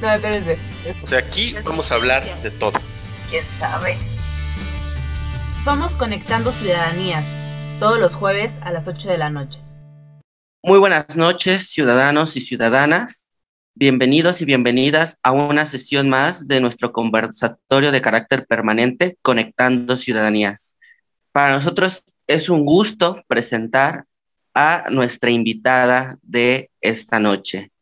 No, espérense. O sea, aquí vamos a hablar de todo. ¿Quién sabe? Somos Conectando Ciudadanías, todos los jueves a las 8 de la noche. Muy buenas noches, ciudadanos y ciudadanas. Bienvenidos y bienvenidas a una sesión más de nuestro conversatorio de carácter permanente, Conectando Ciudadanías. Para nosotros es un gusto presentar a nuestra invitada de esta noche.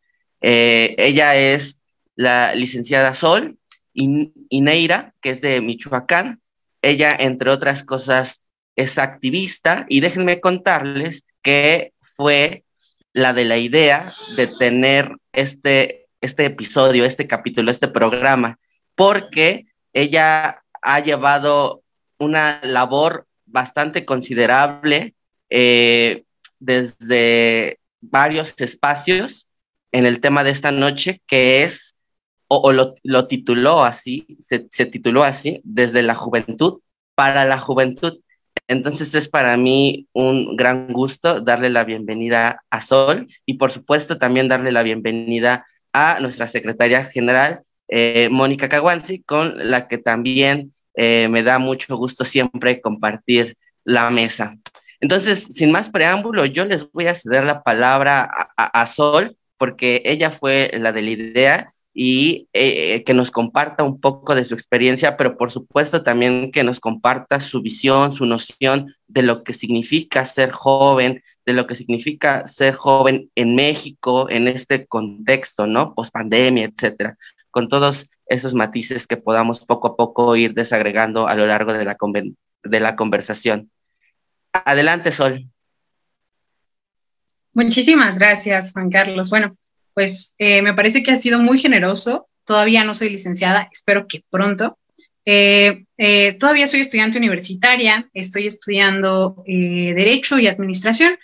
Eh, ella es la licenciada Sol Ineira, que es de Michoacán. Ella, entre otras cosas, es activista y déjenme contarles que fue la de la idea de tener este, este episodio, este capítulo, este programa, porque ella ha llevado una labor bastante considerable eh, desde varios espacios en el tema de esta noche, que es o, lo, tituló así, se, se, tituló así, desde la juventud para la juventud. Entonces es para mí un gran gusto darle la bienvenida a Sol y por supuesto también darle la bienvenida a nuestra secretaria general, eh, Mónica Caguanzi, con la que también eh, me da mucho gusto siempre compartir la mesa. Entonces, sin más preámbulo, yo les voy a ceder la palabra a, a Sol porque ella fue la de la idea y eh, que nos comparta un poco de su experiencia, pero por supuesto también que nos comparta su visión, su noción de lo que significa ser joven, de lo que significa ser joven en México, en este contexto, ¿no? Post-pandemia, etcétera, con todos esos matices que podamos poco a poco ir desagregando a lo largo de la, de la conversación. Adelante, Sol. Muchísimas gracias, Juan Carlos. Bueno, pues eh, me parece que ha sido muy generoso. Todavía no soy licenciada, espero que pronto. Eh, eh, todavía soy estudiante universitaria, estoy estudiando Derecho y Administración.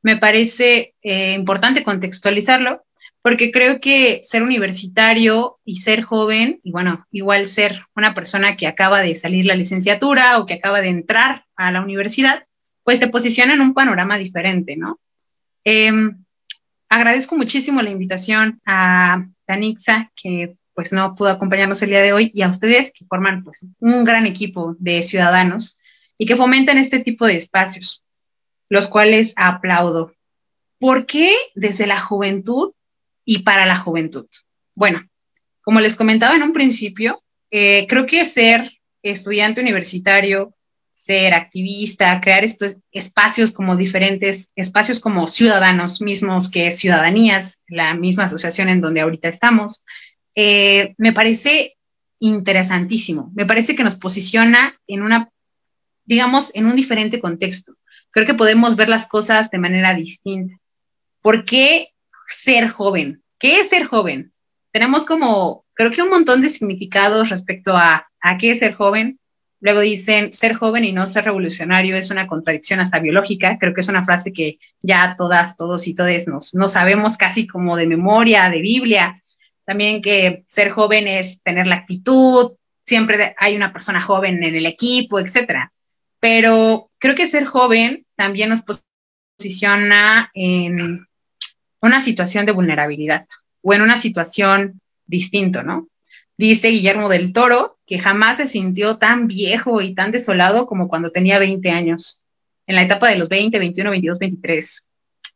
Me parece importante contextualizarlo porque creo que ser universitario y ser joven, y bueno, igual ser una persona que acaba de salir la licenciatura o que acaba de entrar a la universidad, pues te posiciona en un panorama diferente, ¿no? Em, agradezco muchísimo la invitación a Danixa, que pues no pudo acompañarnos el día de hoy, y a ustedes que forman pues un gran equipo de ciudadanos y que fomentan este tipo de espacios, los cuales aplaudo. ¿Por qué desde la juventud y para la juventud? Bueno, como les comentaba en un principio, eh, creo que ser estudiante universitario ser activista, crear estos espacios como diferentes, espacios como ciudadanos mismos, que Ciudadanías, la misma asociación en donde ahorita estamos, eh, me parece interesantísimo. Me parece que nos posiciona en una, digamos, en un diferente contexto. Creo que podemos ver las cosas de manera distinta. ¿Por qué ser joven? ¿Qué es ser joven? Tenemos como, creo que un montón de significados respecto a, a qué es ser joven Luego dicen, ser joven y no ser revolucionario es una contradicción hasta biológica. Creo que es una frase que ya todas, todos y todes nos, no sabemos casi como de memoria, de Biblia. También que ser joven es tener la actitud, siempre hay una persona joven en el equipo, etcétera. Pero creo que ser joven también nos posiciona en una situación de vulnerabilidad o en una situación distinto, ¿no? Dice Guillermo del Toro que jamás se sintió tan viejo y tan desolado como cuando tenía 20 años, en la etapa de los 20, 21, 22, 23,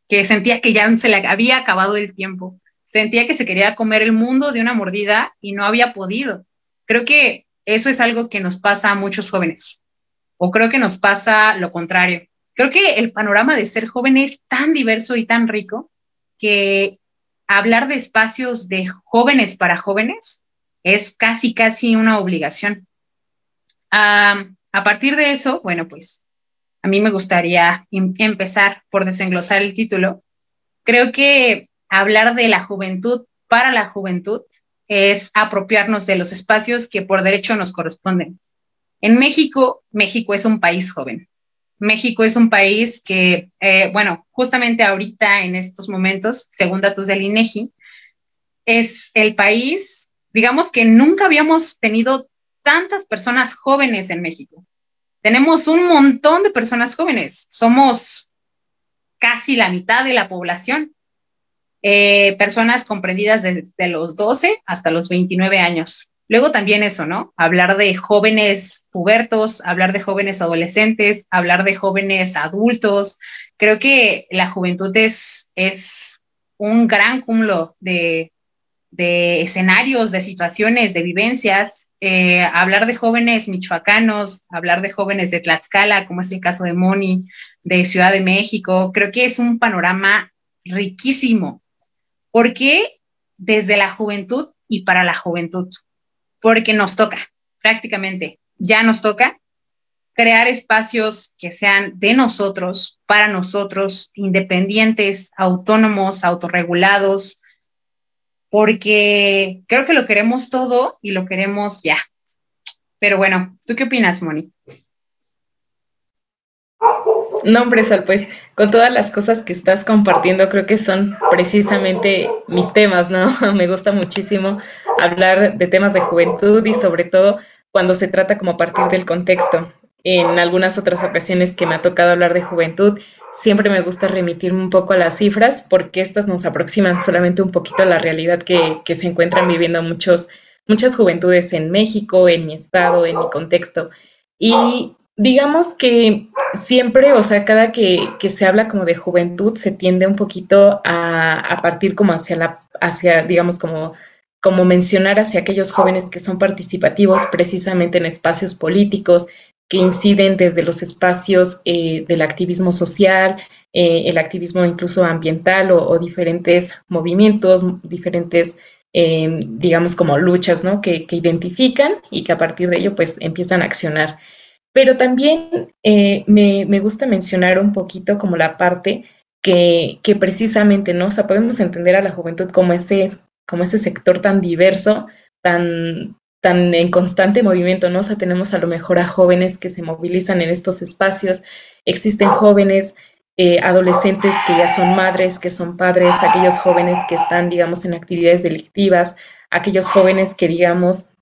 que sentía que ya se le había acabado el tiempo, sentía que se quería comer el mundo de una mordida y no había podido. Creo que eso es algo que nos pasa a muchos jóvenes, o creo que nos pasa lo contrario. Creo que el panorama de ser joven es tan diverso y tan rico que hablar de espacios de jóvenes para jóvenes es casi, casi una obligación. a partir de eso, bueno, pues a mí me gustaría em, empezar por desenglosar el título. Creo que hablar de la juventud para la juventud es apropiarnos de los espacios que por derecho nos corresponden. En México, México es un país joven. México es un país que, eh, bueno, justamente ahorita en estos momentos, según datos del INEGI, es el país, digamos que nunca habíamos tenido tantas personas jóvenes en México. Tenemos un montón de personas jóvenes. Somos casi la mitad de la población. Eh, personas comprendidas desde los 12 hasta los 29 años. Luego también eso, ¿no? Hablar de jóvenes pubertos, hablar de jóvenes adolescentes, hablar de jóvenes adultos. Creo que la juventud es, es un gran cúmulo de, de escenarios, de situaciones, de vivencias. Eh, hablar de jóvenes michoacanos, hablar de jóvenes de Tlaxcala, como es el caso de Moni, de Ciudad de México, creo que es un panorama riquísimo. porque Desde la juventud y para la juventud porque nos toca, prácticamente, ya nos toca crear espacios que sean de nosotros, para nosotros, independientes, autónomos, autorregulados, porque creo que lo queremos todo y lo queremos ya. Pero bueno, ¿tú qué opinas, Moni? No, hombre, pues con todas las cosas que estás compartiendo, creo que son precisamente mis temas, ¿no? Me gusta muchísimo hablar de temas de juventud y sobre todo cuando se trata como a partir del contexto. En algunas otras ocasiones que me ha tocado hablar de juventud, siempre me gusta remitirme un poco a las cifras porque estas nos aproximan solamente un poquito a la realidad que, que se encuentran viviendo muchos, muchas juventudes en México, en mi estado, en mi contexto. Y digamos que siempre, o sea, cada que, que, se habla como de juventud, se tiende un poquito a, a partir como hacia la, hacia, digamos, como como mencionar hacia aquellos jóvenes que son participativos precisamente en espacios políticos, que inciden desde los espacios eh, del activismo social, eh, el activismo incluso ambiental o, diferentes movimientos, diferentes, eh, digamos, como luchas, ¿no? Que, que, identifican y que a partir de ello, pues, empiezan a accionar. Pero también me, me, gusta mencionar un poquito como la parte que, que precisamente, ¿no? O sea, podemos entender a la juventud como ese como ese sector tan diverso, tan, tan en constante movimiento, ¿no? O sea, tenemos a lo mejor a jóvenes que se movilizan en estos espacios, existen jóvenes, eh, adolescentes que ya son madres, que son padres, aquellos jóvenes que están, digamos, en actividades delictivas, aquellos jóvenes que, digamos,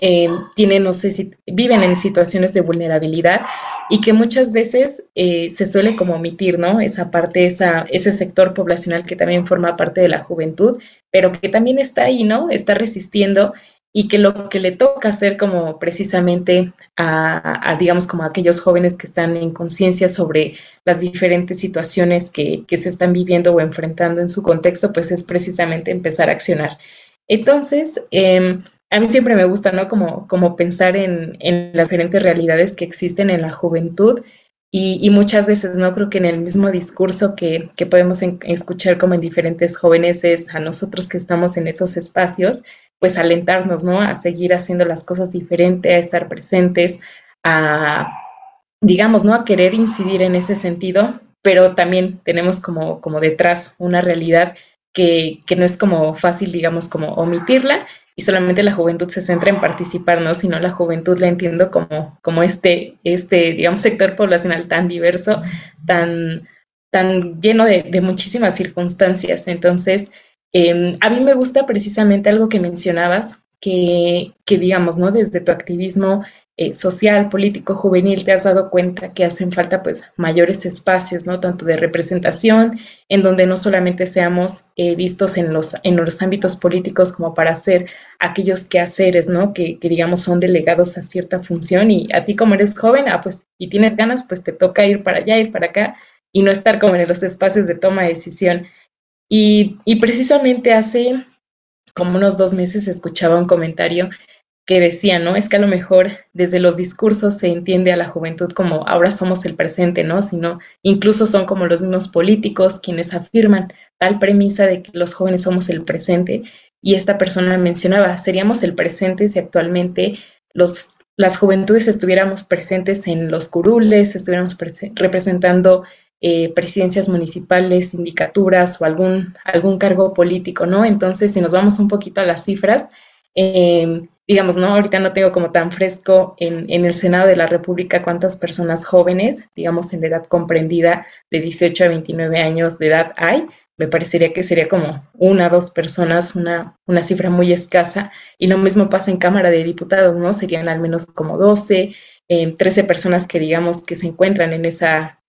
eh, tienen, no sé si viven en situaciones de vulnerabilidad y que muchas veces eh, se suele omitir, ¿no? Esa parte, ese sector poblacional que también forma parte de la juventud, pero que también está ahí, ¿no? Está resistiendo y que lo que le toca hacer como precisamente a, digamos, como a aquellos jóvenes que están en conciencia sobre las diferentes situaciones que, que se están viviendo o enfrentando en su contexto, pues es precisamente empezar a accionar. Entonces, eh, a mí siempre me gusta, ¿no? Como, como pensar en, en las diferentes realidades que existen en la juventud y, muchas veces, ¿no? Creo que en el mismo discurso que, que podemos escuchar como en diferentes jóvenes es a nosotros que estamos en esos espacios, pues alentarnos, ¿no? A seguir haciendo las cosas diferentes, a estar presentes, a, digamos, ¿no? A querer incidir en ese sentido, pero también tenemos como, como detrás una realidad que, que no es como fácil, digamos, como omitirla y solamente la juventud se centra en participar, ¿no? Sino la juventud la entiendo como, como este, este, digamos, sector poblacional tan diverso, tan, tan lleno de, de muchísimas circunstancias. Entonces, eh, a mí me gusta precisamente algo que mencionabas, que, que digamos, ¿no? Desde tu activismo eh, social, político, juvenil, te has dado cuenta que hacen falta pues mayores espacios, ¿no? Tanto de representación, en donde no solamente seamos eh, vistos en los, en los ámbitos políticos como para hacer aquellos quehaceres, ¿no? Que, que, digamos son delegados a cierta función y a ti como eres joven, ah, pues, y tienes ganas, pues te toca ir para allá, ir para acá y no estar como en los espacios de toma de decisión. Y, precisamente hace como unos dos meses escuchaba un comentario que decía, ¿no? Es que a lo mejor desde los discursos se entiende a la juventud como ahora somos el presente, ¿no? Sino incluso son como los mismos políticos quienes afirman tal premisa de que los jóvenes somos el presente. Y esta persona mencionaba, seríamos el presente si actualmente los, las juventudes estuviéramos presentes en los curules, estuviéramos representando eh, presidencias municipales, sindicaturas o algún, algún cargo político, ¿no? Entonces, si nos vamos un poquito a las cifras, eh, digamos, ¿no? Ahorita no tengo como tan fresco en, en, el Senado de la República cuántas personas jóvenes, digamos, en la edad comprendida de 18 a 29 años de edad hay. Me parecería que sería como una, dos personas, una, una cifra muy escasa. Y lo mismo pasa en Cámara de Diputados, ¿no? Serían al menos como 12, eh, 13 personas que digamos que se encuentran en esa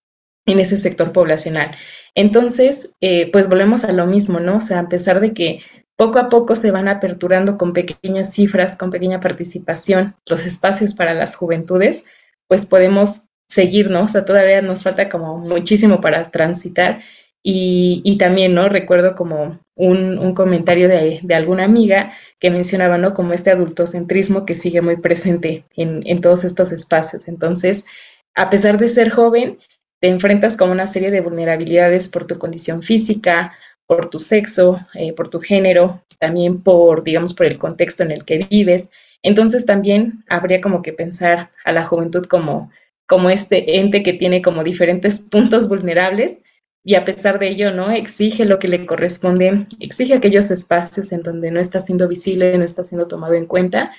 en ese sector poblacional. Entonces, eh, pues volvemos a lo mismo, ¿no? O sea, a pesar de que poco a poco se van aperturando con pequeñas cifras, con pequeña participación, los espacios para las juventudes, pues podemos seguir, ¿no? O sea, todavía nos falta como muchísimo para transitar. Y, y también, ¿no? Recuerdo como un, un comentario de, de, alguna amiga que mencionaba, ¿no? Como este adultocentrismo que sigue muy presente en, en todos estos espacios. Entonces, a pesar de ser joven, te enfrentas con una serie de vulnerabilidades por tu condición física, por tu sexo, eh, por tu género, también por, digamos, por el contexto en el que vives. Entonces también habría como que pensar a la juventud como, como este ente que tiene como diferentes puntos vulnerables y a pesar de ello, ¿no? Exige lo que le corresponde, exige aquellos espacios en donde no está siendo visible, no está siendo tomado en cuenta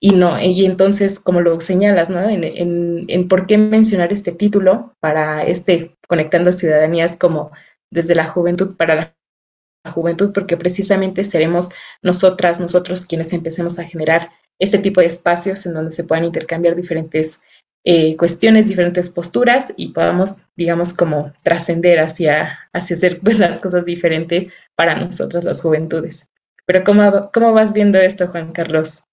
y no, y entonces, como lo señalas, ¿no? En, en, por qué mencionar este título para este Conectando Ciudadanías como desde la juventud para la juventud, porque precisamente seremos nosotras, nosotros quienes empecemos a generar este tipo de espacios en donde se puedan intercambiar diferentes eh, cuestiones, diferentes posturas y podamos, digamos, como trascender hacia, hacia hacer pues, las cosas diferentes para nosotros, las juventudes. Pero ¿cómo, ¿cómo vas viendo esto, Juan Carlos?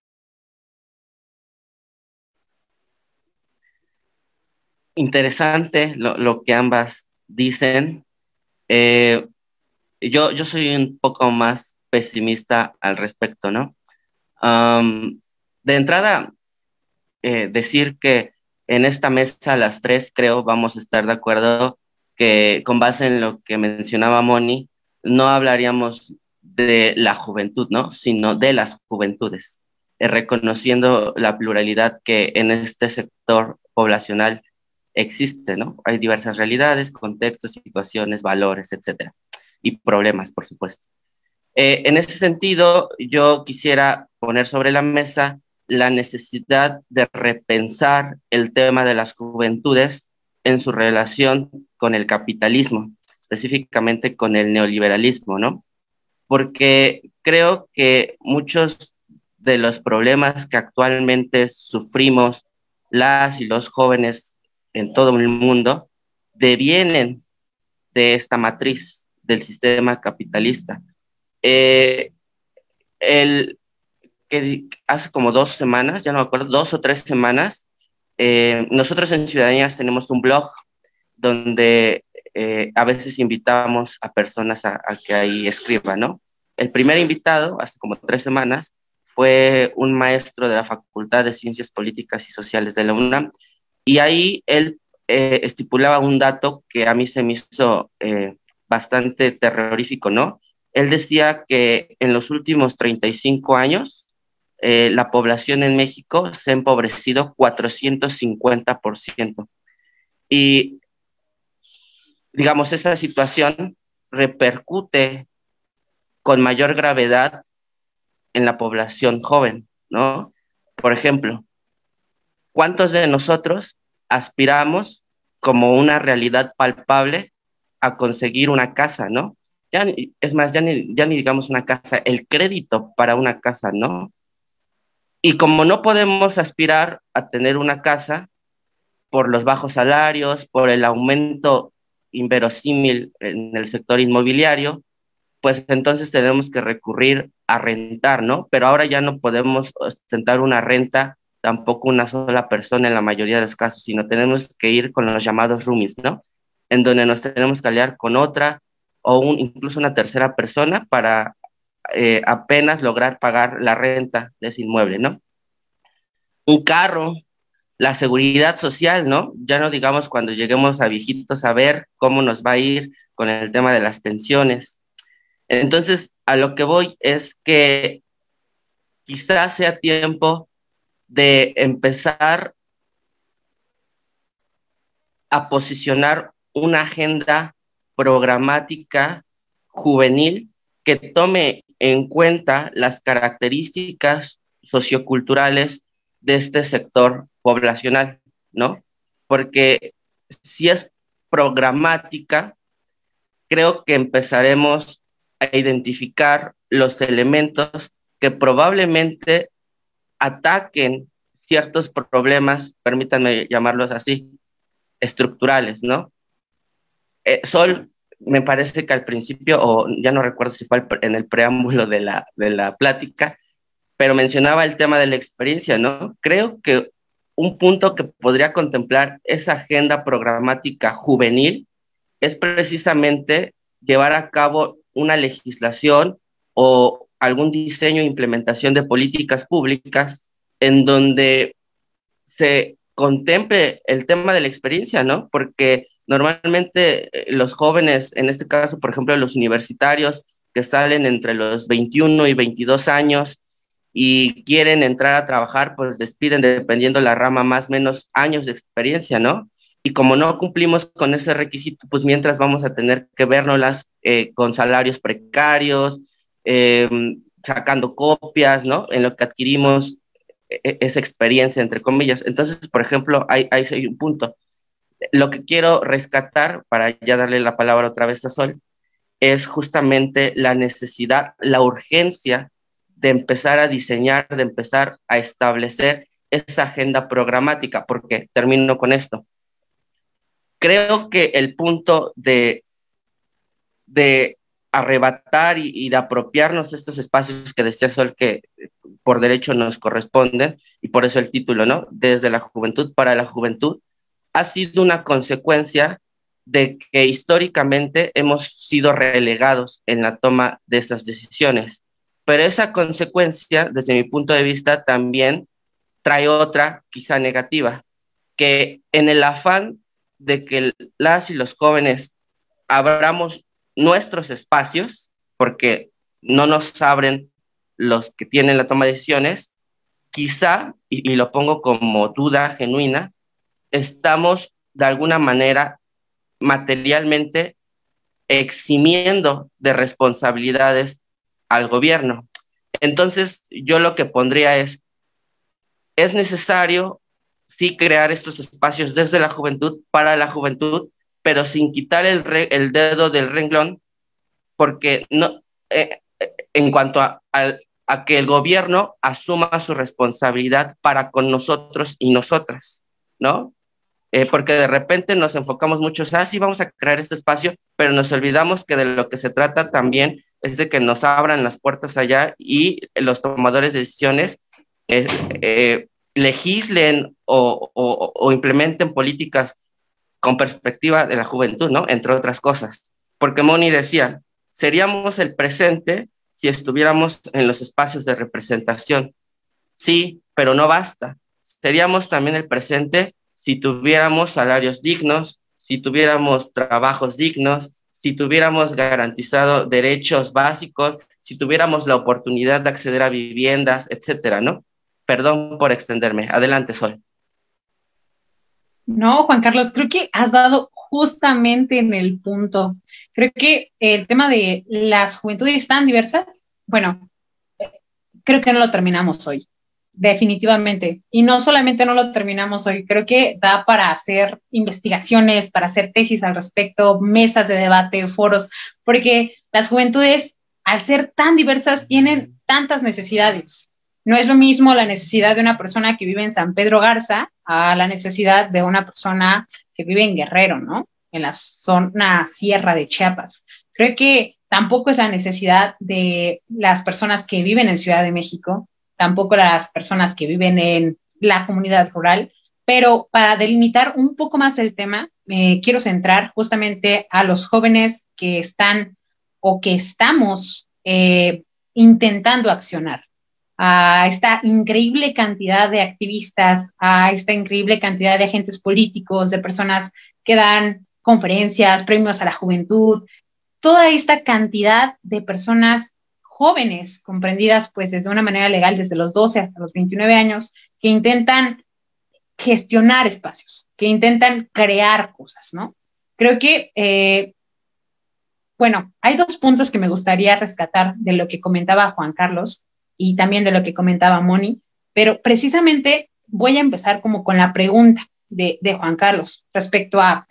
Interesante lo, lo, que ambas dicen. Eh, yo, yo soy un poco más pesimista al respecto, ¿no? De entrada, eh, decir que en esta mesa las tres creo vamos a estar de acuerdo que con base en lo que mencionaba Moni, no hablaríamos de la juventud, ¿no? Sino de las juventudes, eh, reconociendo la pluralidad que en este sector poblacional existe, ¿no? Hay diversas realidades, contextos, situaciones, valores, etcétera, y problemas, por supuesto. Eh, en ese sentido, yo quisiera poner sobre la mesa la necesidad de repensar el tema de las juventudes en su relación con el capitalismo, específicamente con el neoliberalismo, ¿no? Porque creo que muchos de los problemas que actualmente sufrimos las y los jóvenes en todo el mundo devienen de esta matriz del sistema capitalista. Eh, el, que hace como dos semanas, ya no me acuerdo, dos o tres semanas, eh, nosotros en Ciudadanías tenemos un blog donde eh, a veces invitamos a personas a, a, que ahí escriban, ¿no? El primer invitado, hace como tres semanas, fue un maestro de la Facultad de Ciencias Políticas y Sociales de la UNAM, y ahí él eh, estipulaba un dato que a mí se me hizo eh, bastante terrorífico, ¿no? Él decía que en los últimos 35 años eh, la población en México se ha empobrecido 450%. Y, digamos, esa situación repercute con mayor gravedad en la población joven, ¿no? Por ejemplo, ¿Cuántos de nosotros aspiramos como una realidad palpable a conseguir una casa, ¿no? Es más, ya ni, ya ni digamos una casa, el crédito para una casa, ¿no? Y como no podemos aspirar a tener una casa por los bajos salarios, por el aumento inverosímil en el sector inmobiliario, pues entonces tenemos que recurrir a rentar, ¿no? Pero ahora ya no podemos ostentar una renta tampoco una sola persona en la mayoría de los casos, sino tenemos que ir con los llamados roomies, ¿no? En donde nos tenemos que aliar con otra o un, incluso una tercera persona para eh, apenas lograr pagar la renta de ese inmueble, ¿no? Un carro, la seguridad social, ¿no? Ya no digamos cuando lleguemos a viejitos a ver cómo nos va a ir con el tema de las pensiones. Entonces, a lo que voy es que quizás sea tiempo de empezar a posicionar una agenda programática juvenil que tome en cuenta las características socioculturales de este sector poblacional, ¿no? Porque si es programática, creo que empezaremos a identificar los elementos que probablemente ataquen ciertos problemas, permítanme llamarlos así, estructurales, ¿no? Eh, Sol, me parece que al principio, o ya no recuerdo si fue en el preámbulo de la, de la plática, pero mencionaba el tema de la experiencia, ¿no? Creo que un punto que podría contemplar esa agenda programática juvenil es precisamente llevar a cabo una legislación o algún diseño e implementación de políticas públicas en donde se contemple el tema de la experiencia, ¿no? Porque normalmente eh, los jóvenes, en este caso, por ejemplo, los universitarios que salen entre los 21 y 22 años y quieren entrar a trabajar, pues les piden, dependiendo la rama, más o menos años de experiencia, ¿no? Y como no cumplimos con ese requisito, pues mientras vamos a tener que vernoslas eh, con salarios precarios, em, sacando copias, ¿no? En lo que adquirimos e, e, esa experiencia, entre comillas. Entonces, por ejemplo, hay, hay, un punto. Lo que quiero rescatar, para ya darle la palabra otra vez a Sol, es justamente la necesidad, la urgencia de empezar a diseñar, de empezar a establecer esa agenda programática, porque termino con esto. Creo que el punto de, de arrebatar y, de apropiarnos estos espacios que decía Sol que por derecho nos corresponden, y por eso el título, ¿no? Desde la juventud para la juventud, ha sido una consecuencia de que históricamente hemos sido relegados en la toma de esas decisiones. Pero esa consecuencia, desde mi punto de vista, también trae otra, quizá negativa, que en el afán de que las y los jóvenes abramos nuestros espacios, porque no nos abren los que tienen la toma de decisiones, quizá, y, lo pongo como duda genuina, estamos de alguna manera materialmente eximiendo de responsabilidades al gobierno. Entonces, yo lo que pondría es, es necesario sí crear estos espacios desde la juventud, para la juventud, pero sin quitar el, dedo del renglón, porque no, eh, eh, en cuanto a, que el gobierno asuma su responsabilidad para con nosotros y nosotras, ¿no? Eh, porque de repente nos enfocamos mucho, ah, sí, vamos a crear este espacio, pero nos olvidamos que de lo que se trata también es de que nos abran las puertas allá y los tomadores de decisiones legislen o, o implementen políticas con perspectiva de la juventud, ¿no? Entre otras cosas. Porque Moni decía, seríamos el presente si estuviéramos en los espacios de representación. Sí, pero no basta. Seríamos también el presente si tuviéramos salarios dignos, si tuviéramos trabajos dignos, si tuviéramos garantizado derechos básicos, si tuviéramos la oportunidad de acceder a viviendas, etcétera, ¿no? Perdón por extenderme. Adelante, Sol. No, Juan Carlos, creo que has dado justamente en el punto. Creo que el tema de las juventudes tan diversas, bueno, creo que no lo terminamos hoy, definitivamente. Y no solamente no lo terminamos hoy, creo que da para hacer investigaciones, para hacer tesis al respecto, mesas de debate, foros, porque las juventudes, al ser tan diversas, tienen tantas necesidades. No es lo mismo la necesidad de una persona que vive en San Pedro Garza a la necesidad de una persona que vive en Guerrero, ¿no? En la zona sierra de Chiapas. Creo que tampoco es la necesidad de las personas que viven en Ciudad de México, tampoco las personas que viven en la comunidad rural, pero para delimitar un poco más el tema, me quiero centrar justamente a los jóvenes que están o que estamos eh, intentando accionar a esta increíble cantidad de activistas, a esta increíble cantidad de agentes políticos, de personas que dan conferencias, premios a la juventud, toda esta cantidad de personas jóvenes, comprendidas pues desde una manera legal desde los 12 hasta los 29 años, que intentan gestionar espacios, que intentan crear cosas, ¿no? Creo que, eh, bueno, hay dos puntos que me gustaría rescatar de lo que comentaba Juan Carlos y también de lo que comentaba Moni, pero precisamente voy a empezar como con la pregunta de, Juan Carlos respecto a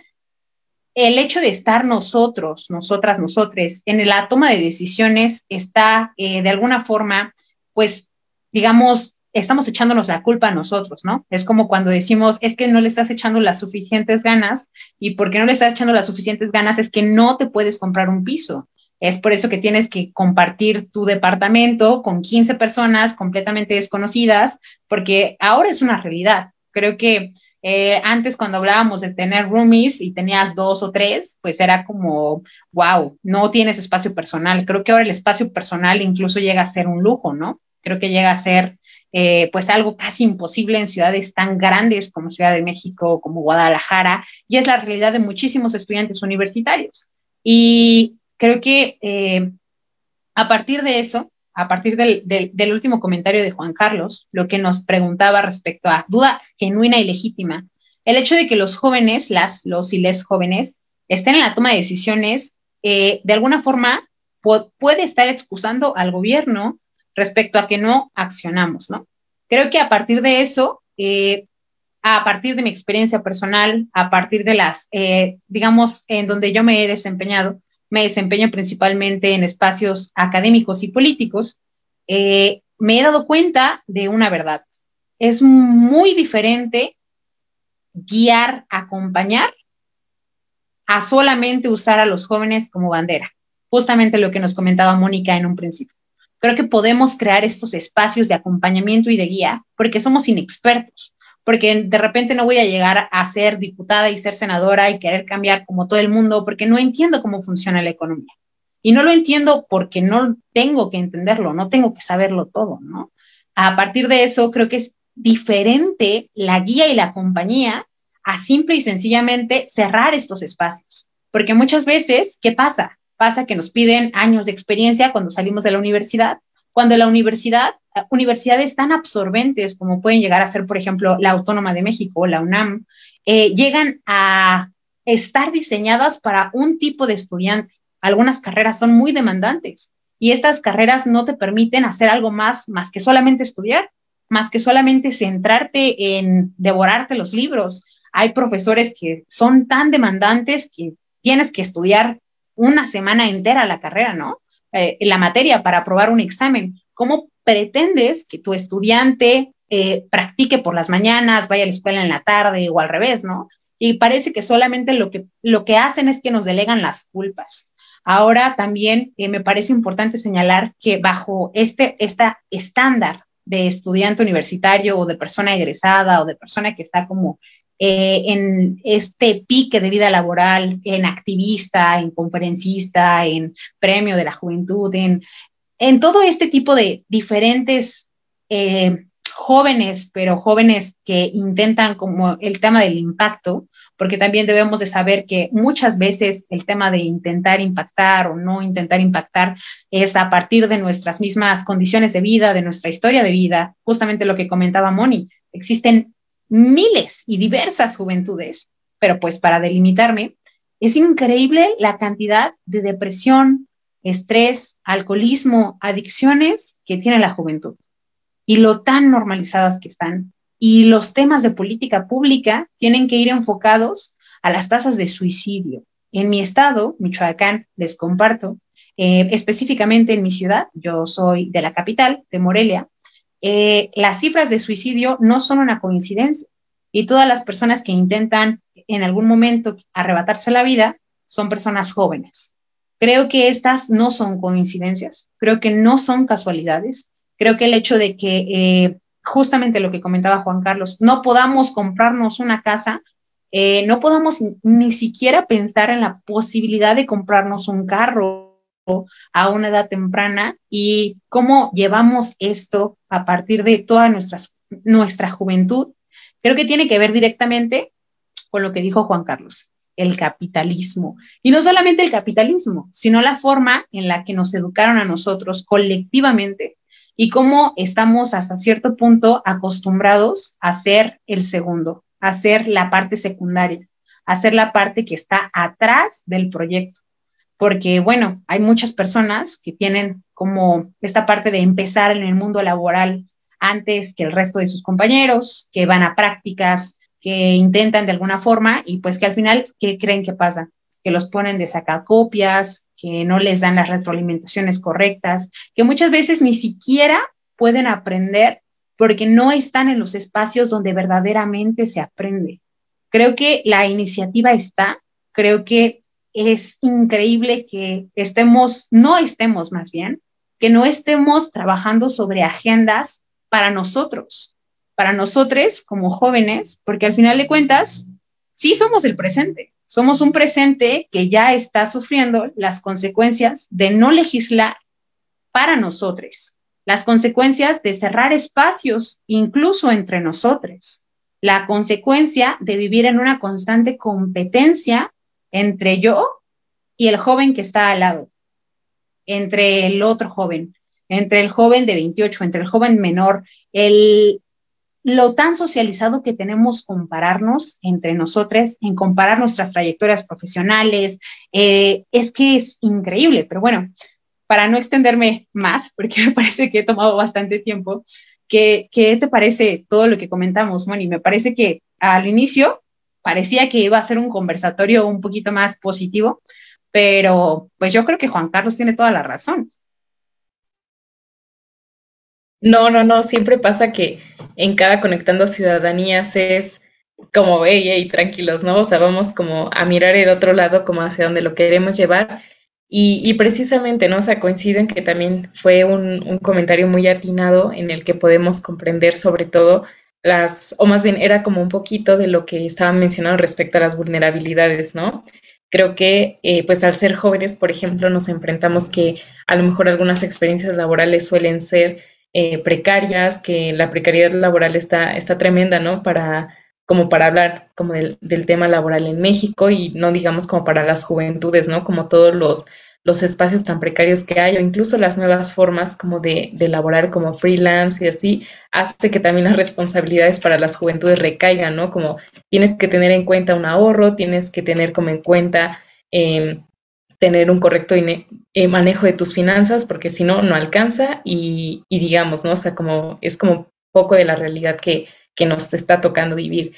el hecho de estar nosotros, nosotras, nosotres, en la toma de decisiones está eh, de alguna forma, pues, digamos, estamos echándonos la culpa a nosotros, ¿no? Es como cuando decimos, es que no le estás echando las suficientes ganas y porque no le estás echando las suficientes ganas es que no te puedes comprar un piso. Es por eso que tienes que compartir tu departamento con 15 personas completamente desconocidas, porque ahora es una realidad. Creo que eh, antes cuando hablábamos de tener roomies y tenías dos o tres, pues era como, wow, no tienes espacio personal. Creo que ahora el espacio personal incluso llega a ser un lujo, ¿no? Creo que llega a ser eh, pues algo casi imposible en ciudades tan grandes como Ciudad de México, como Guadalajara, y es la realidad de muchísimos estudiantes universitarios. Y creo que eh, a partir de eso, a partir del, último comentario de Juan Carlos, lo que nos preguntaba respecto a duda genuina y legítima, el hecho de que los jóvenes, las, los y les jóvenes, estén en la toma de decisiones, eh, de alguna forma puede estar excusando al gobierno respecto a que no accionamos, ¿no? Creo que a partir de eso, eh, a partir de mi experiencia personal, a partir de las, eh, digamos, en donde yo me he desempeñado, me desempeño principalmente en espacios académicos y políticos, eh, me he dado cuenta de una verdad. Es muy diferente guiar, acompañar, a solamente usar a los jóvenes como bandera. Justamente lo que nos comentaba Mónica en un principio. Creo que podemos crear estos espacios de acompañamiento y de guía porque somos inexpertos, porque de repente no voy a llegar a ser diputada y ser senadora y querer cambiar como todo el mundo porque no entiendo cómo funciona la economía. Y no lo entiendo porque no tengo que entenderlo, no tengo que saberlo todo, ¿no? A partir de eso, creo que es diferente la guía y la compañía a simple y sencillamente cerrar estos espacios. Porque muchas veces, ¿qué pasa? pasa que nos piden años de experiencia cuando salimos de la universidad, cuando la universidad, universidades tan absorbentes como pueden llegar a ser, por ejemplo, la Autónoma de México, la UNAM, eh, llegan a estar diseñadas para un tipo de estudiante. Algunas carreras son muy demandantes y estas carreras no te permiten hacer algo más, más que solamente estudiar, más que solamente centrarte en devorarte los libros. Hay profesores que son tan demandantes que tienes que estudiar una semana entera la carrera, ¿no? Eh, la materia para aprobar un examen. ¿Cómo pretendes que tu estudiante eh, practique por las mañanas, vaya a la escuela en la tarde o al revés, ¿no? Y parece que solamente lo que, lo que hacen es que nos delegan las culpas. Ahora también eh, me parece importante señalar que bajo este esta estándar de estudiante universitario o de persona egresada o de persona que está como eh, en este pique de vida laboral, en activista, en conferencista, en premio de la juventud, en, en todo este tipo de diferentes eh, jóvenes, pero jóvenes que intentan como el tema del impacto, porque también debemos de saber que muchas veces el tema de intentar impactar o no intentar impactar es a partir de nuestras mismas condiciones de vida, de nuestra historia de vida, justamente lo que comentaba Moni. Existen miles y diversas juventudes, pero pues para delimitarme, es increíble la cantidad de depresión, estrés, alcoholismo, adicciones que tiene la juventud y lo tan normalizadas que están. Y los temas de política pública tienen que ir enfocados a las tasas de suicidio. En mi estado, Michoacán, les comparto, eh, específicamente en mi ciudad, yo soy de la capital, de Morelia, eh, las cifras de suicidio no son una coincidencia y todas las personas que intentan en algún momento arrebatarse la vida son personas jóvenes. Creo que estas no son coincidencias, creo que no son casualidades, creo que el hecho de que eh, justamente lo que comentaba Juan Carlos, no podamos comprarnos una casa, eh, no podamos ni siquiera pensar en la posibilidad de comprarnos un carro a una edad temprana y cómo llevamos esto a partir de toda nuestra juventud, creo que tiene que ver directamente con lo que dijo Juan Carlos, el capitalismo. Y no solamente el capitalismo, sino la forma en la que nos educaron a nosotros colectivamente y cómo estamos hasta cierto punto acostumbrados a ser el segundo, a ser la parte secundaria, a ser la parte que está atrás del proyecto. Porque, bueno, hay muchas personas que tienen como esta parte de empezar en el mundo laboral antes que el resto de sus compañeros, que van a prácticas, que intentan de alguna forma y pues que al final, ¿qué creen que pasa? Que los ponen de sacacopias, que no les dan las retroalimentaciones correctas, que muchas veces ni siquiera pueden aprender porque no están en los espacios donde verdaderamente se aprende. Creo que la iniciativa está, creo que es increíble que estemos, no estemos más bien, que no estemos trabajando sobre agendas para nosotros, para nosotros como jóvenes, porque al final de cuentas, sí somos el presente, somos un presente que ya está sufriendo las consecuencias de no legislar para nosotros, las consecuencias de cerrar espacios incluso entre nosotros, la consecuencia de vivir en una constante competencia entre yo y el joven que está al lado, entre el otro joven, entre el joven de 28, entre el joven menor, el, lo tan socializado que tenemos compararnos entre nosotros, en comparar nuestras trayectorias profesionales, eh, es que es increíble, pero bueno, para no extenderme más, porque me parece que he tomado bastante tiempo, ¿qué, qué te parece todo lo que comentamos, Moni? Me parece que al inicio parecía que iba a ser un conversatorio un poquito más positivo, pero pues yo creo que Juan Carlos tiene toda la razón. No, no, no, siempre pasa que en cada Conectando Ciudadanías es como, hey, hey, tranquilos, ¿no? O sea, vamos como a mirar el otro lado, como hacia donde lo queremos llevar. Y, precisamente, ¿no? O sea, coinciden que también fue un, un comentario muy atinado en el que podemos comprender sobre todo las, o más bien era como un poquito de lo que estaban mencionando respecto a las vulnerabilidades, ¿no? Creo que, eh, pues al ser jóvenes, por ejemplo, nos enfrentamos que a lo mejor algunas experiencias laborales suelen ser eh, precarias, que la precariedad laboral está, está tremenda, ¿no? Para, como para hablar como del, del tema laboral en México y no digamos como para las juventudes, ¿no? Como todos los los espacios tan precarios que hay o incluso las nuevas formas como de, de elaborar como freelance y así, hace que también las responsabilidades para las juventudes recaigan, ¿no? Como tienes que tener en cuenta un ahorro, tienes que tener como en cuenta em, tener un correcto eh, manejo de tus finanzas, porque si no, no alcanza y, y, digamos, ¿no? O sea, como es como poco de la realidad que, que nos está tocando vivir.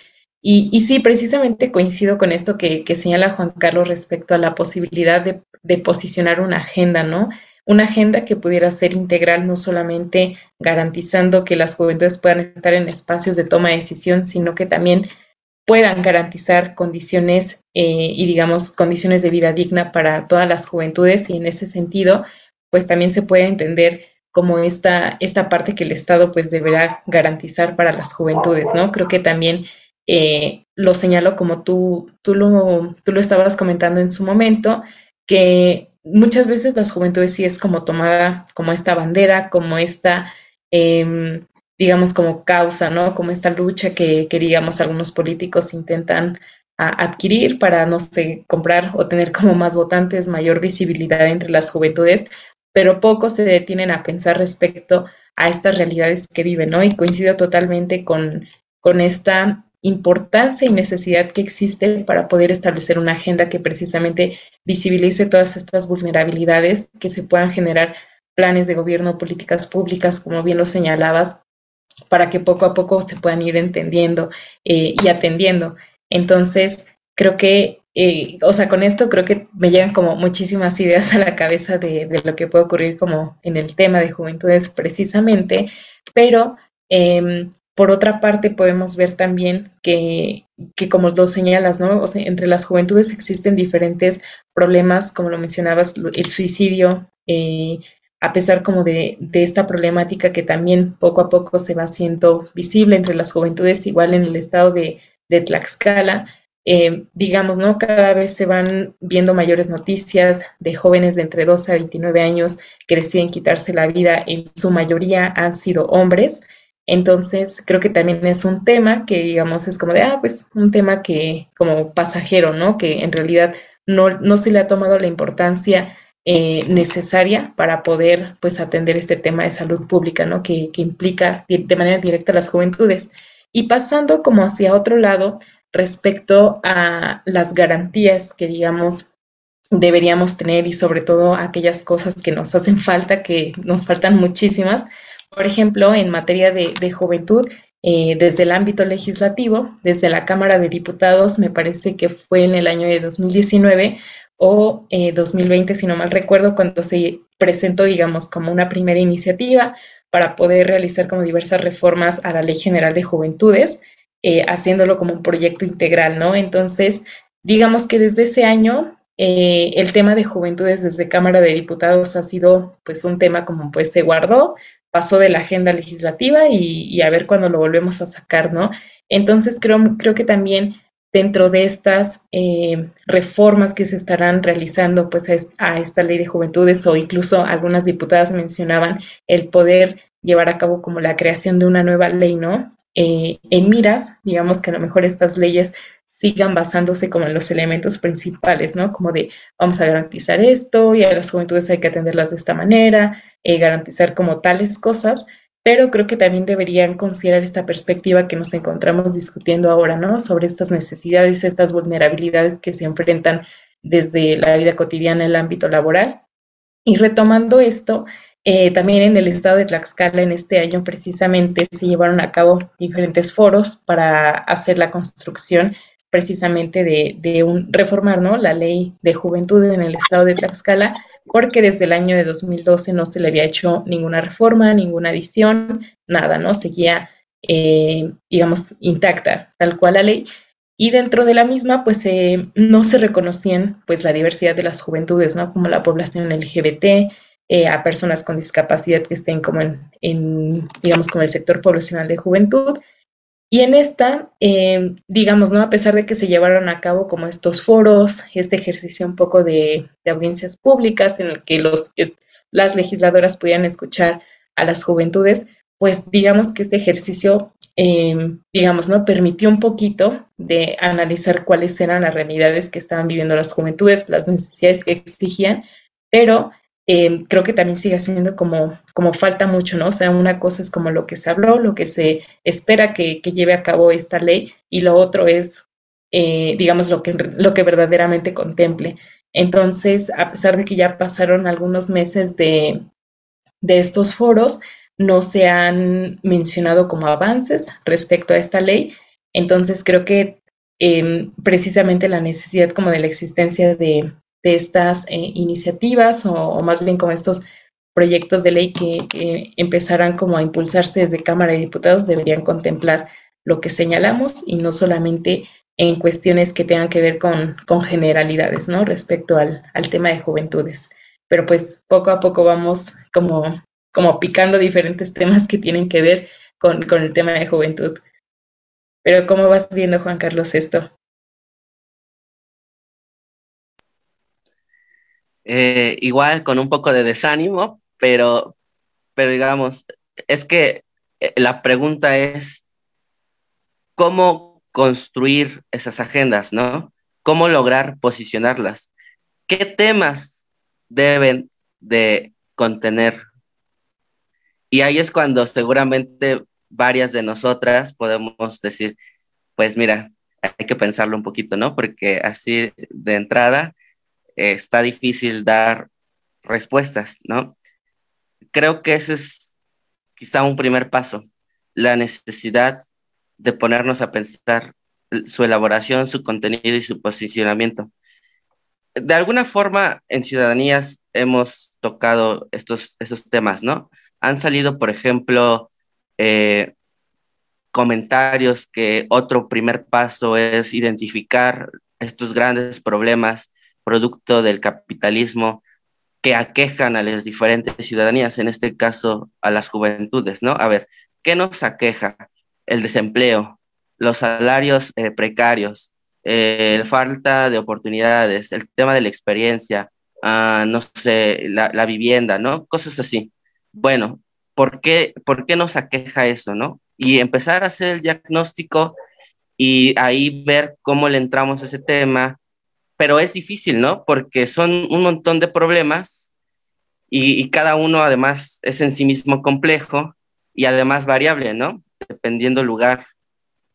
Y, sí, precisamente coincido con esto que, señala Juan Carlos respecto a la posibilidad de, posicionar una agenda, ¿no? Una agenda que pudiera ser integral, no solamente garantizando que las juventudes puedan estar en espacios de toma de decisión, sino que también puedan garantizar condiciones eh, y, digamos, condiciones de vida digna para todas las juventudes. Y en ese sentido, pues también se puede entender como esta, esta parte que el Estado pues deberá garantizar para las juventudes, ¿no? Creo que también eh, lo señalo como tú, tú, lo, tú lo estabas comentando en su momento, que muchas veces las juventudes sí es como tomada como esta bandera, como esta, em, digamos, como causa, ¿no? Como esta lucha que, que digamos, algunos políticos intentan adquirir para, no sé, comprar o tener como más votantes, mayor visibilidad entre las juventudes, pero pocos se detienen a pensar respecto a estas realidades que viven, ¿no? Y coincido totalmente con, con esta importancia y necesidad que existe para poder establecer una agenda que precisamente visibilice todas estas vulnerabilidades, que se puedan generar planes de gobierno, políticas públicas, como bien lo señalabas, para que poco a poco se puedan ir entendiendo eh, y atendiendo. Entonces, creo que, eh, o sea, con esto creo que me llegan como muchísimas ideas a la cabeza de, lo que puede ocurrir como en el tema de juventudes precisamente, pero eh, por otra parte, podemos ver también que, que como lo señalas, ¿no? O sea, entre las juventudes existen diferentes problemas, como lo mencionabas, el suicidio, eh, a pesar como de, esta problemática que también poco a poco se va haciendo visible entre las juventudes, igual en el estado de, de Tlaxcala, eh, digamos, ¿no? Cada vez se van viendo mayores noticias de jóvenes de entre 12 a 29 años que deciden quitarse la vida, en su mayoría han sido hombres, entonces, creo que también es un tema que, digamos, es como de, ah, pues un tema que como pasajero, ¿no? Que en realidad no, no se le ha tomado la importancia eh, necesaria para poder, pues, atender este tema de salud pública, ¿no? Que, que implica de manera directa las juventudes. Y pasando como hacia otro lado respecto a las garantías que, digamos, deberíamos tener y sobre todo aquellas cosas que nos hacen falta, que nos faltan muchísimas. Por ejemplo, en materia de, juventud, eh, desde el ámbito legislativo, desde la Cámara de Diputados, me parece que fue en el año de 2019 o 2020, eh, si no mal recuerdo, cuando se presentó, digamos, como una primera iniciativa para poder realizar como diversas reformas a la Ley General de Juventudes, eh, haciéndolo como un proyecto integral, ¿no? Entonces, digamos que desde ese año eh, el tema de juventudes desde Cámara de Diputados ha sido pues un tema como pues se guardó, pasó de la agenda legislativa y, a ver cuándo lo volvemos a sacar, ¿no? Entonces creo, creo que también dentro de estas eh, reformas que se estarán realizando pues a, esta ley de juventudes o incluso algunas diputadas mencionaban el poder llevar a cabo como la creación de una nueva ley, ¿no? Eh, en miras, digamos que a lo mejor estas leyes sigan basándose como en los elementos principales, ¿no? Como de vamos a garantizar esto y a las juventudes hay que atenderlas de esta manera, eh, garantizar como tales cosas, pero creo que también deberían considerar esta perspectiva que nos encontramos discutiendo ahora, ¿no? Sobre estas necesidades, estas vulnerabilidades que se enfrentan desde la vida cotidiana en el ámbito laboral. Y retomando esto, eh, también en el estado de Tlaxcala en este año precisamente se llevaron a cabo diferentes foros para hacer la construcción precisamente de, un, reformar ¿no? la ley de juventud en el estado de Tlaxcala, porque desde el año de 2012 no se le había hecho ninguna reforma, ninguna adición, nada, ¿no? Seguía, eh, digamos, intacta, tal cual la ley. Y dentro de la misma, pues eh, no se reconocían pues la diversidad de las juventudes, ¿no? Como la población LGBT, eh, a personas con discapacidad que estén como en, en, digamos, como el sector poblacional de juventud, y en esta, em, digamos, ¿no? A pesar de que se llevaron a cabo como estos foros, este ejercicio un poco de, audiencias públicas en el que los, las legisladoras pudieran escuchar a las juventudes, pues digamos que este ejercicio, em, digamos, ¿no? Permitió un poquito de analizar cuáles eran las realidades que estaban viviendo las juventudes, las necesidades que exigían, pero Em, creo que también sigue siendo como, como falta mucho, ¿no? O sea, una cosa es como lo que se habló, lo que se espera que, lleve a cabo esta ley, y lo otro es, eh, digamos, lo que, lo que verdaderamente contemple. Entonces, a pesar de que ya pasaron algunos meses de, de estos foros, no se han mencionado como avances respecto a esta ley. Entonces, creo que em, precisamente la necesidad como de la existencia de, de estas eh, iniciativas o, más bien como estos proyectos de ley que empezarán como a impulsarse desde Cámara de Diputados deberían contemplar lo que señalamos y no solamente en cuestiones que tengan que ver con, con generalidades, ¿no? Respecto al, al, tema de juventudes. Pero pues poco a poco vamos como, como picando diferentes temas que tienen que ver con, con el tema de juventud. Pero ¿cómo vas viendo, Juan Carlos, esto? Eh, igual con un poco de desánimo, pero, pero digamos, es que eh, la pregunta es cómo construir esas agendas, ¿no? ¿Cómo lograr posicionarlas? ¿Qué temas deben de contener? Y ahí es cuando seguramente varias de nosotras podemos decir, pues mira, hay que pensarlo un poquito, ¿no? Porque así de entrada está difícil dar respuestas, ¿no? Creo que ese es quizá un primer paso, la necesidad de ponernos a pensar su elaboración, su contenido y su posicionamiento. De alguna forma, en Ciudadanías hemos tocado estos, esos temas, ¿no? Han salido, por ejemplo, eh, comentarios que otro primer paso es identificar estos grandes problemas producto del capitalismo que aquejan a las diferentes ciudadanías, en este caso a las juventudes, ¿no? A ver, ¿qué nos aqueja? El desempleo, los salarios eh, precarios, eh, la falta de oportunidades, el tema de la experiencia, ah, no sé, la, vivienda, ¿no? Cosas así. Bueno, ¿por qué, ¿por qué nos aqueja eso, no? Y empezar a hacer el diagnóstico y ahí ver cómo le entramos a ese tema, pero es difícil, ¿no? Porque son un montón de problemas y, cada uno además es en sí mismo complejo y además variable, ¿no? Dependiendo lugar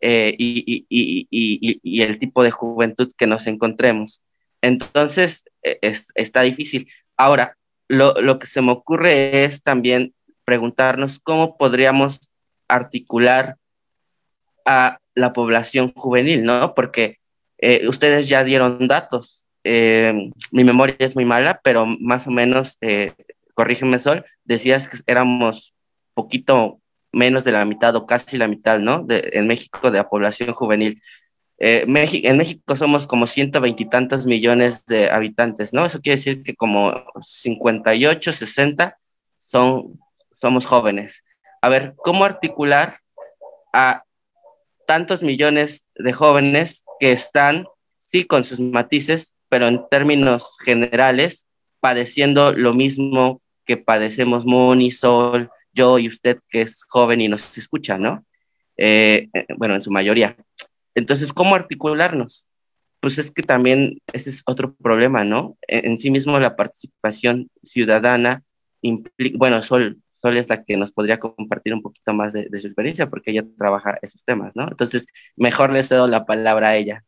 eh, y, el tipo de juventud que nos encontremos. Entonces, e, está difícil. Ahora, lo, lo, que se me ocurre es también preguntarnos cómo podríamos articular a la población juvenil, ¿no? Porque eh, ustedes ya dieron datos. Eh, mi memoria es muy mala, pero más o menos, eh, corrígeme Sol, decías que éramos poquito menos de la mitad o casi la mitad, ¿no? en México de la población juvenil. Eh, en México somos como ciento veintitantos millones de habitantes, ¿no? Eso quiere decir que como 58, 60 son, somos jóvenes. A ver, ¿cómo articular a tantos millones de jóvenes que están, sí, con sus matices, pero en términos generales, padeciendo lo mismo que padecemos Moni, Sol, yo y usted que es joven y nos escucha, ¿no? Eh, eh, bueno, en su mayoría. Entonces, ¿cómo articularnos? Pues es que también ese es otro problema, ¿no? En, sí mismo la participación ciudadana implica, bueno, Sol, Sol es la que nos podría compartir un poquito más de, su experiencia porque ella trabaja esos temas, ¿no? Entonces, mejor le cedo la palabra a ella.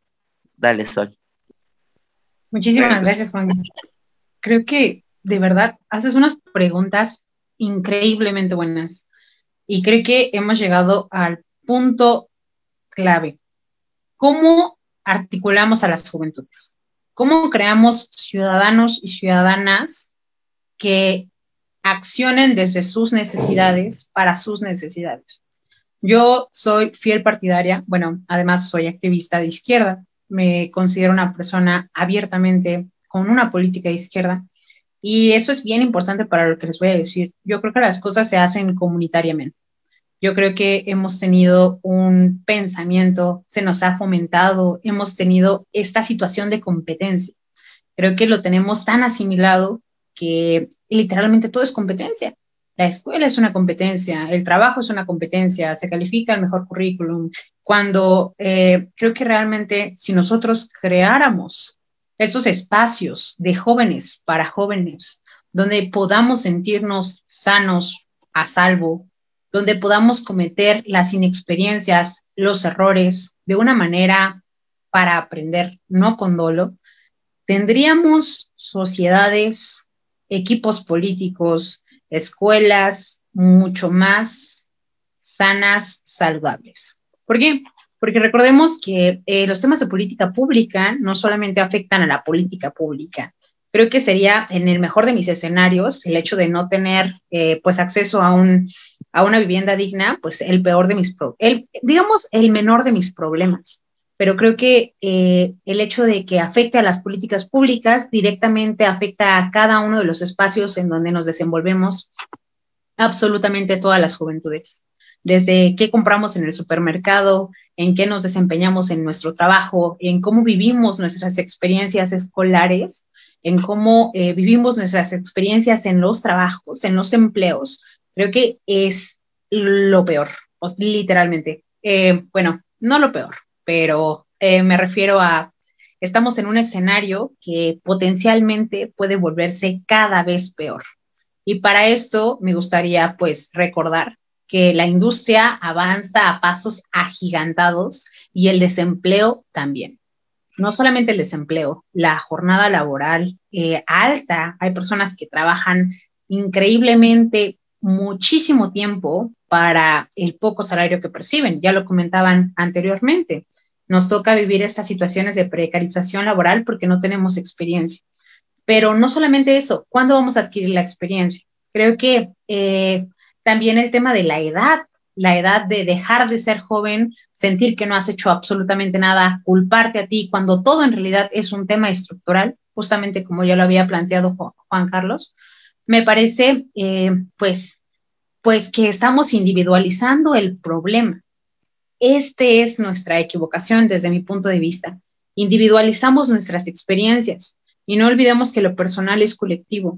Dale, Sol. Muchísimas gracias, Juan. Creo que de verdad haces unas preguntas increíblemente buenas y creo que hemos llegado al punto clave. ¿Cómo articulamos a las juventudes? ¿Cómo creamos ciudadanos y ciudadanas que accionen desde sus necesidades para sus necesidades. Yo soy fiel partidaria, bueno, además soy activista de izquierda, me considero una persona abiertamente con una política de izquierda y eso es bien importante para lo que les voy a decir. Yo creo que las cosas se hacen comunitariamente. Yo creo que hemos tenido un pensamiento, se nos ha fomentado, hemos tenido esta situación de competencia. Creo que lo tenemos tan asimilado que literalmente todo es competencia. La escuela es una competencia, el trabajo es una competencia, se califica el mejor currículum. Cuando eh, creo que realmente si nosotros creáramos esos espacios de jóvenes para jóvenes, donde podamos sentirnos sanos, a salvo, donde podamos cometer las inexperiencias, los errores de una manera para aprender, no con dolo, tendríamos sociedades equipos políticos, escuelas mucho más sanas, saludables. ¿Por qué? Porque recordemos que eh, los temas de política pública no solamente afectan a la política pública. Creo que sería, en el mejor de mis escenarios, el hecho de no tener, eh, pues, acceso a, un, a una vivienda digna, pues, el peor de mis, el, digamos, el menor de mis problemas pero creo que eh, el hecho de que afecte a las políticas públicas directamente afecta a cada uno de los espacios en donde nos desenvolvemos absolutamente todas las juventudes. Desde qué compramos en el supermercado, en qué nos desempeñamos en nuestro trabajo, en cómo vivimos nuestras experiencias escolares, en cómo eh, vivimos nuestras experiencias en los trabajos, en los empleos. Creo que es lo peor, literalmente. Eh, bueno, no lo peor, pero eh, me refiero a, estamos en un escenario que potencialmente puede volverse cada vez peor. Y para esto me gustaría pues recordar que la industria avanza a pasos agigantados y el desempleo también. No solamente el desempleo, la jornada laboral eh, alta, hay personas que trabajan increíblemente muchísimo tiempo para el poco salario que perciben. Ya lo comentaban anteriormente. Nos toca vivir estas situaciones de precarización laboral porque no tenemos experiencia. Pero no solamente eso, ¿cuándo vamos a adquirir la experiencia? Creo que eh, también el tema de la edad, la edad de dejar de ser joven, sentir que no has hecho absolutamente nada, culparte a ti, cuando todo en realidad es un tema estructural, justamente como ya lo había planteado Juan Carlos, me parece eh, pues pues que estamos individualizando el problema. Este es nuestra equivocación desde mi punto de vista. Individualizamos nuestras experiencias y no olvidemos que lo personal es colectivo.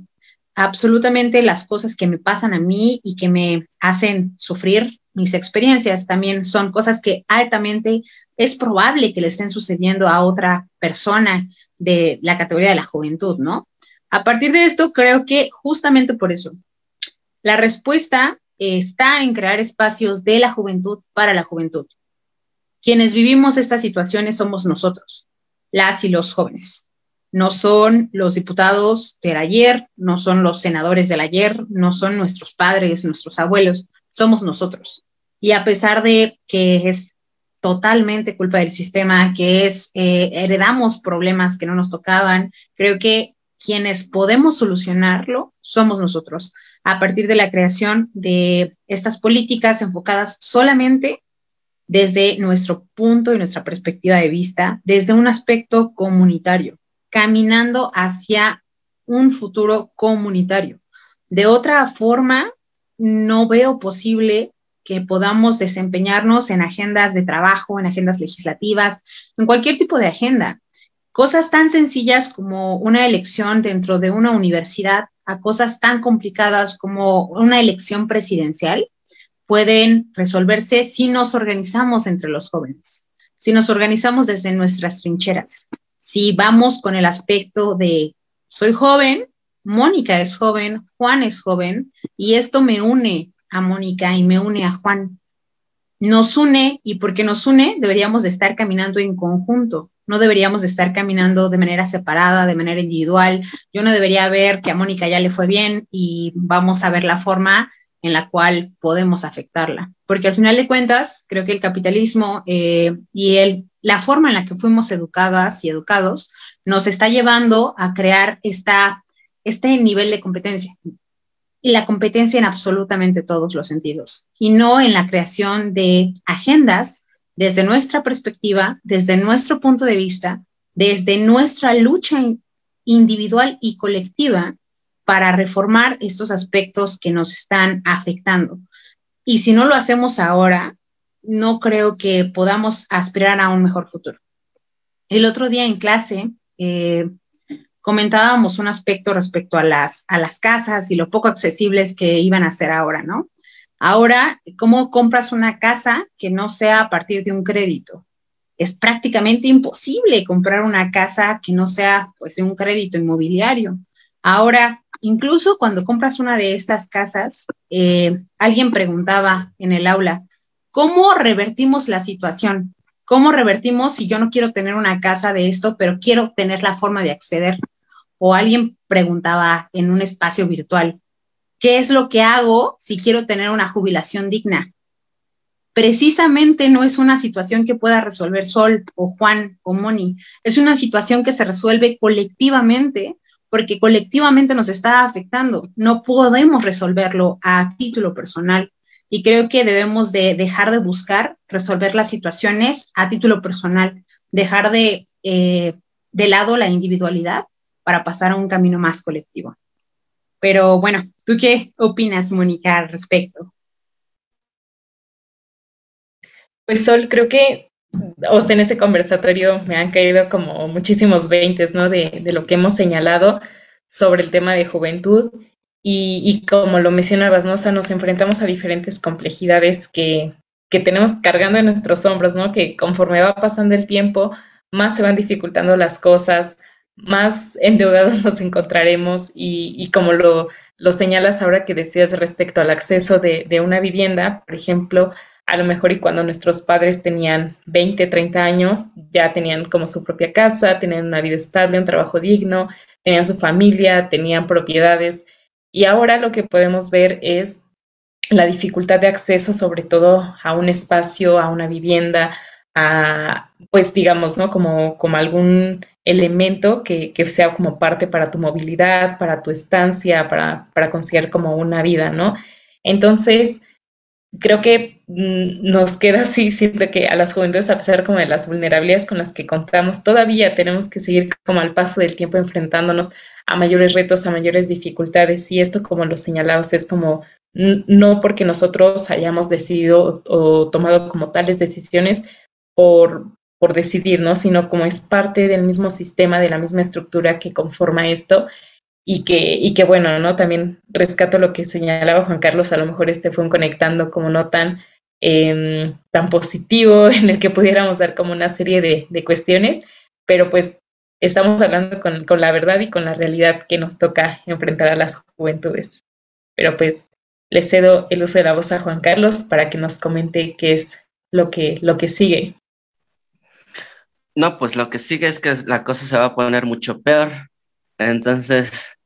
Absolutamente las cosas que me pasan a mí y que me hacen sufrir mis experiencias también son cosas que altamente es probable que le estén sucediendo a otra persona de la categoría de la juventud, ¿no? A partir de esto, creo que justamente por eso, la respuesta está en crear espacios de la juventud para la juventud. quienes vivimos estas situaciones somos nosotros, las y los jóvenes. No son los diputados del ayer, no son los senadores del ayer, no son nuestros padres, nuestros abuelos, somos nosotros. Y a pesar de que es totalmente culpa del sistema, que es eh, heredamos problemas que no nos tocaban, creo que quienes podemos solucionarlo somos nosotros a partir de la creación de estas políticas enfocadas solamente desde nuestro punto y nuestra perspectiva de vista, desde un aspecto comunitario, caminando hacia un futuro comunitario. De otra forma, no veo posible que podamos desempeñarnos en agendas de trabajo, en agendas legislativas, en cualquier tipo de agenda. Cosas tan sencillas como una elección dentro de una universidad a cosas tan complicadas como una elección presidencial pueden resolverse si nos organizamos entre los jóvenes, si nos organizamos desde nuestras trincheras, si vamos con el aspecto de soy joven, Mónica es joven, Juan es joven, y esto me une a Mónica y me une a Juan. Nos une y porque nos une deberíamos de estar caminando en conjunto, no deberíamos de estar caminando de manera separada, de manera individual. Yo no debería ver que a Mónica ya le fue bien y vamos a ver la forma en la cual podemos afectarla. Porque al final de cuentas, creo que el capitalismo eh, y el, la forma en la que fuimos educadas y educados nos está llevando a crear esta, este nivel de competencia. Y la competencia en absolutamente todos los sentidos. Y no en la creación de agendas desde nuestra perspectiva, desde nuestro punto de vista, desde nuestra lucha individual y colectiva para reformar estos aspectos que nos están afectando. Y si no lo hacemos ahora, no creo que podamos aspirar a un mejor futuro. El otro día en clase eh, comentábamos un aspecto respecto a las, a las casas y lo poco accesibles que iban a ser ahora, ¿no? Ahora, ¿cómo compras una casa que no sea a partir de un crédito? Es prácticamente imposible comprar una casa que no sea pues un crédito inmobiliario. Ahora, incluso cuando compras una de estas casas, eh, alguien preguntaba en el aula, ¿cómo revertimos la situación? ¿Cómo revertimos si yo no quiero tener una casa de esto, pero quiero tener la forma de acceder? O alguien preguntaba en un espacio virtual, ¿Qué es lo que hago si quiero tener una jubilación digna? Precisamente no es una situación que pueda resolver Sol o Juan o Moni, es una situación que se resuelve colectivamente porque colectivamente nos está afectando. No podemos resolverlo a título personal y creo que debemos de dejar de buscar resolver las situaciones a título personal, dejar de, eh, de lado la individualidad para pasar a un camino más colectivo. Pero bueno, ¿tú qué opinas, Mónica, al respecto? Pues Sol, creo que, o en este conversatorio me han caído como muchísimos veintes, ¿no? De, lo que hemos señalado sobre el tema de juventud y, como lo mencionabas, ¿no? Nos enfrentamos a diferentes complejidades que, que tenemos cargando en nuestros hombros, ¿no? Que conforme va pasando el tiempo, más se van dificultando las cosas, más endeudados nos encontraremos y, como lo, lo, señalas ahora que decías respecto al acceso de, una vivienda, por ejemplo, a lo mejor y cuando nuestros padres tenían 20, 30 años, ya tenían como su propia casa, tenían una vida estable, un trabajo digno, tenían su familia, tenían propiedades. Y ahora lo que podemos ver es la dificultad de acceso, sobre todo a un espacio, a una vivienda, pues digamos, ¿no? Como, como algún elemento que, sea como parte para tu movilidad, para tu estancia, para, para como una vida, ¿no? Entonces, creo que mm, nos queda así, siento que a las juventudes, a pesar como de las vulnerabilidades con las que contamos, todavía tenemos que seguir como al paso del tiempo enfrentándonos a mayores retos, a mayores dificultades. Y esto, como lo señalabas, es como no porque nosotros hayamos decidido o tomado como tales decisiones por, por decidir, ¿no? Sino como es parte del mismo sistema, de la misma estructura que conforma esto y que, y que bueno, ¿no? También rescato lo que señalaba Juan Carlos, a lo mejor este fue un conectando como no tan, em, tan positivo en el que pudiéramos dar como una serie de, de cuestiones, pero pues estamos hablando con, con, la verdad y con la realidad que nos toca enfrentar a las juventudes. Pero pues le cedo el uso de la voz a Juan Carlos para que nos comente qué es lo que, lo que sigue No, pues lo que sigue es que la cosa se va a poner mucho peor. Entonces,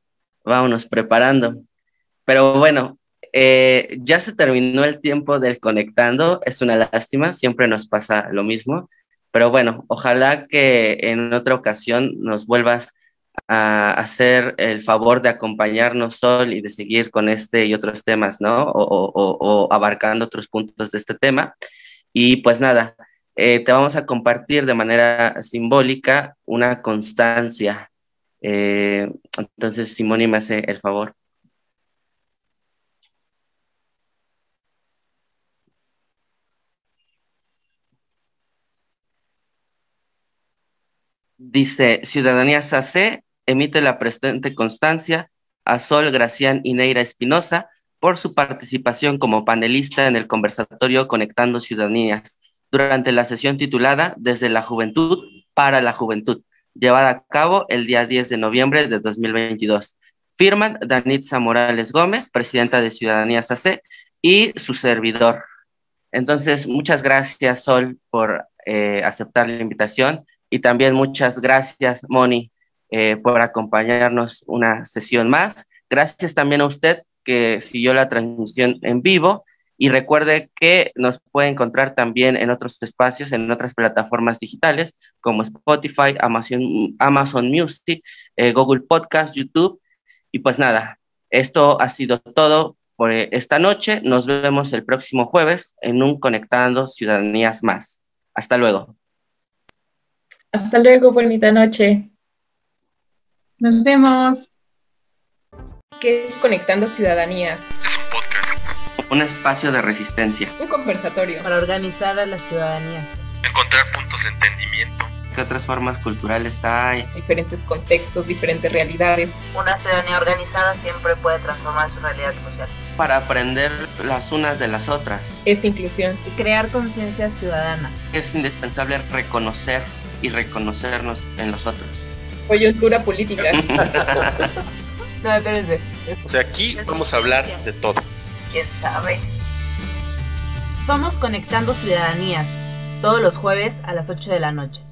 vámonos preparando. Pero bueno, eh, ya se terminó el tiempo del conectando. Es una lástima, siempre nos pasa lo mismo. Pero bueno, ojalá que en otra ocasión nos vuelvas a hacer el favor de acompañarnos, Sol, y de seguir con este y otros temas, ¿no? O, abarcando otros puntos de este tema. Y pues nada, eh, te vamos a compartir de manera simbólica una constancia. Eh, entonces, Simón, me hace el favor. Dice, Ciudadanía SACE emite la presente constancia a Sol Gracián y Neira Espinosa por su participación como panelista en el conversatorio Conectando Ciudadanías durante la sesión titulada Desde la Juventud para la Juventud, llevada a cabo el día 10 de noviembre de 2022. Firman Danitza Morales Gómez, presidenta de Ciudadanías AC, y su servidor. Entonces, muchas gracias, Sol, por eh, aceptar la invitación y también muchas gracias, Moni, eh, por acompañarnos una sesión más. Gracias también a usted que siguió la transmisión en vivo y recuerde que nos puede encontrar también en otros espacios, en otras plataformas digitales como Spotify, Amazon, Amazon Music, eh, Google Podcast, YouTube. Y pues nada, esto ha sido todo por esta noche. Nos vemos el próximo jueves en un Conectando Ciudadanías más. Hasta luego. Hasta luego, bonita noche. Nos vemos. ¿Qué es Conectando Ciudadanías? Un espacio de resistencia. Un conversatorio. Para organizar a las ciudadanías. Encontrar puntos de entendimiento. ¿Qué otras formas culturales hay? Diferentes contextos, diferentes realidades. Una ciudadanía organizada siempre puede transformar su realidad social. Para aprender las unas de las otras. Es inclusión. Y crear conciencia ciudadana. Es indispensable reconocer y reconocernos en los otros. Coyuntura política. no, espérense. O sea, aquí vamos a hablar de todo. ¿Quién sabe? Somos Conectando Ciudadanías, todos los jueves a las 8 de la noche.